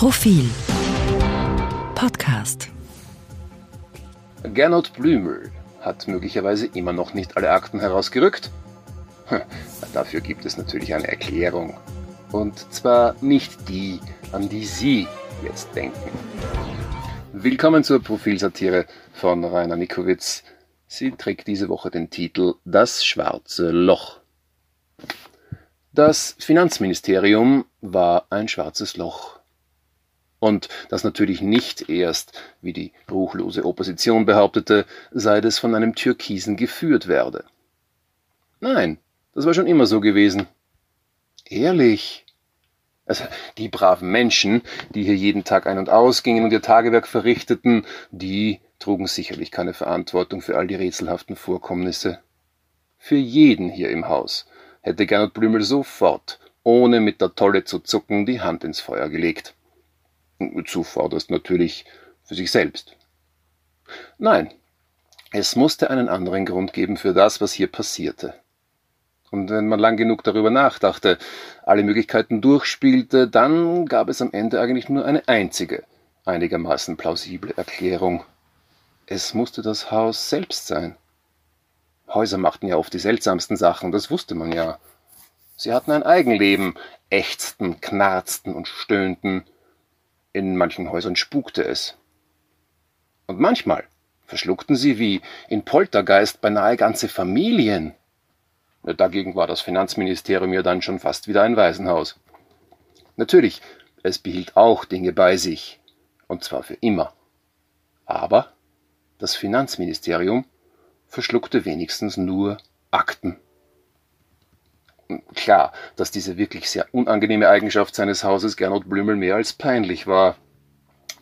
Profil Podcast Gernot Blümel hat möglicherweise immer noch nicht alle Akten herausgerückt. Hm, dafür gibt es natürlich eine Erklärung. Und zwar nicht die, an die Sie jetzt denken. Willkommen zur Profilsatire von Rainer Nikowitz. Sie trägt diese Woche den Titel Das schwarze Loch. Das Finanzministerium war ein schwarzes Loch. Und das natürlich nicht erst, wie die ruchlose Opposition behauptete, seit es von einem Türkisen geführt werde. Nein, das war schon immer so gewesen. Ehrlich. Also die braven Menschen, die hier jeden Tag ein- und ausgingen und ihr Tagewerk verrichteten, die trugen sicherlich keine Verantwortung für all die rätselhaften Vorkommnisse. Für jeden hier im Haus hätte Gernot Blümel sofort, ohne mit der Tolle zu zucken, die Hand ins Feuer gelegt. Zuvorderst natürlich für sich selbst. Nein, es musste einen anderen Grund geben für das, was hier passierte. Und wenn man lang genug darüber nachdachte, alle Möglichkeiten durchspielte, dann gab es am Ende eigentlich nur eine einzige, einigermaßen plausible Erklärung. Es musste das Haus selbst sein. Häuser machten ja oft die seltsamsten Sachen, das wusste man ja. Sie hatten ein Eigenleben, ächzten, knarzten und stöhnten, in manchen Häusern spukte es. Und manchmal verschluckten sie wie in Poltergeist beinahe ganze Familien. Dagegen war das Finanzministerium ja dann schon fast wieder ein Waisenhaus. Natürlich, es behielt auch Dinge bei sich, und zwar für immer. Aber das Finanzministerium verschluckte wenigstens nur Akten klar, dass diese wirklich sehr unangenehme Eigenschaft seines Hauses Gernot Blümel mehr als peinlich war.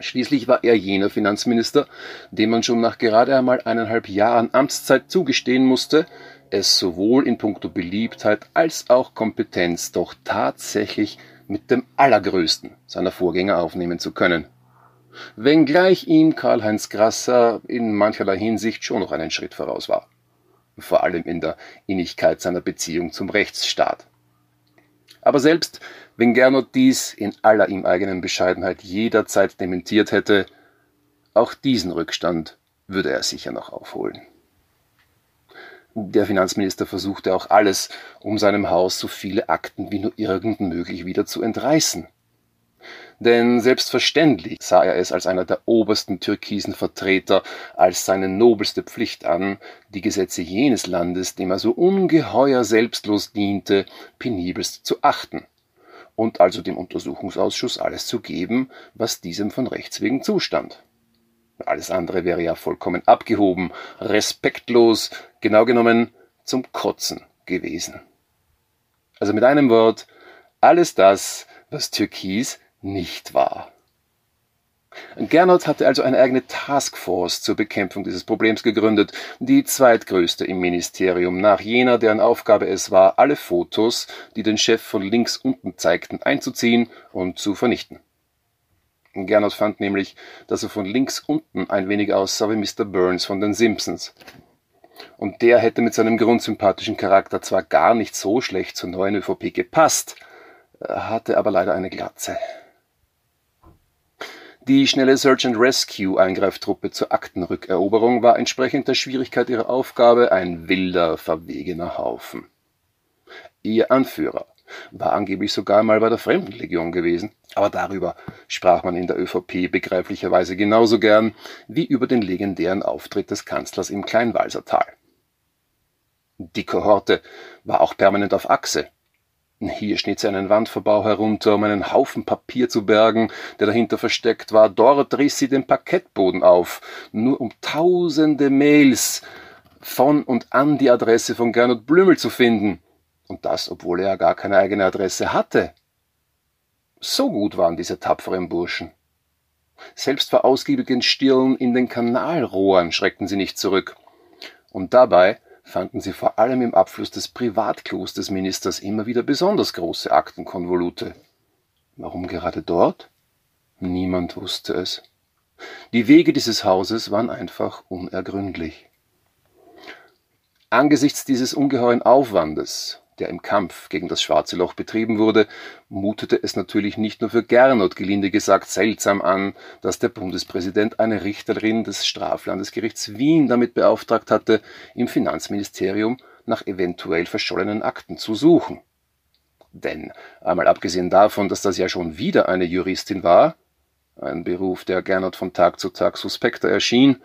Schließlich war er jener Finanzminister, dem man schon nach gerade einmal eineinhalb Jahren Amtszeit zugestehen musste, es sowohl in puncto Beliebtheit als auch Kompetenz doch tatsächlich mit dem Allergrößten seiner Vorgänger aufnehmen zu können. Wenngleich ihm Karl-Heinz Grasser in mancherlei Hinsicht schon noch einen Schritt voraus war vor allem in der Innigkeit seiner Beziehung zum Rechtsstaat. Aber selbst wenn Gernot dies in aller ihm eigenen Bescheidenheit jederzeit dementiert hätte, auch diesen Rückstand würde er sicher noch aufholen. Der Finanzminister versuchte auch alles, um seinem Haus so viele Akten wie nur irgend möglich wieder zu entreißen. Denn selbstverständlich sah er es als einer der obersten türkisen Vertreter als seine nobelste Pflicht an, die Gesetze jenes Landes, dem er so ungeheuer selbstlos diente, penibelst zu achten und also dem Untersuchungsausschuss alles zu geben, was diesem von Rechts wegen zustand. Alles andere wäre ja vollkommen abgehoben, respektlos, genau genommen zum Kotzen gewesen. Also mit einem Wort, alles das, was Türkis nicht wahr. Gernot hatte also eine eigene Taskforce zur Bekämpfung dieses Problems gegründet, die zweitgrößte im Ministerium, nach jener, deren Aufgabe es war, alle Fotos, die den Chef von links unten zeigten, einzuziehen und zu vernichten. Gernot fand nämlich, dass er von links unten ein wenig aussah wie Mr. Burns von den Simpsons. Und der hätte mit seinem grundsympathischen Charakter zwar gar nicht so schlecht zur neuen ÖVP gepasst, hatte aber leider eine Glatze. Die schnelle Search and Rescue Eingreiftruppe zur Aktenrückeroberung war entsprechend der Schwierigkeit ihrer Aufgabe ein wilder, verwegener Haufen. Ihr Anführer war angeblich sogar mal bei der Fremdenlegion gewesen, aber darüber sprach man in der ÖVP begreiflicherweise genauso gern wie über den legendären Auftritt des Kanzlers im Kleinwalsertal. Die Kohorte war auch permanent auf Achse, hier schnitt sie einen Wandverbau herunter, um einen Haufen Papier zu bergen, der dahinter versteckt war. Dort riss sie den Parkettboden auf, nur um tausende Mails von und an die Adresse von Gernot Blümel zu finden. Und das, obwohl er ja gar keine eigene Adresse hatte. So gut waren diese tapferen Burschen. Selbst vor ausgiebigen Stirn in den Kanalrohren schreckten sie nicht zurück. Und dabei fanden sie vor allem im Abfluss des Privatklos des Ministers immer wieder besonders große Aktenkonvolute. Warum gerade dort? Niemand wusste es. Die Wege dieses Hauses waren einfach unergründlich. Angesichts dieses ungeheuren Aufwandes, der im Kampf gegen das schwarze Loch betrieben wurde, mutete es natürlich nicht nur für Gernot gelinde gesagt seltsam an, dass der Bundespräsident eine Richterin des Straflandesgerichts Wien damit beauftragt hatte, im Finanzministerium nach eventuell verschollenen Akten zu suchen. Denn, einmal abgesehen davon, dass das ja schon wieder eine Juristin war, ein Beruf, der Gernot von Tag zu Tag suspekter erschien,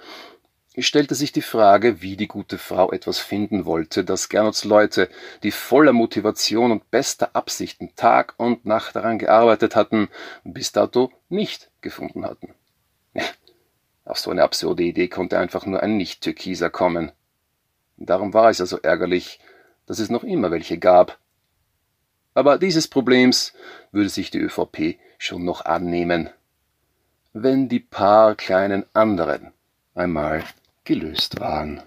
stellte sich die Frage, wie die gute Frau etwas finden wollte, das Gernots Leute, die voller Motivation und bester Absichten Tag und Nacht daran gearbeitet hatten, bis dato nicht gefunden hatten. Auf so eine absurde Idee konnte einfach nur ein Nicht-Türkiser kommen. Darum war es ja so ärgerlich, dass es noch immer welche gab. Aber dieses Problems würde sich die ÖVP schon noch annehmen, wenn die paar kleinen anderen einmal gelöst waren.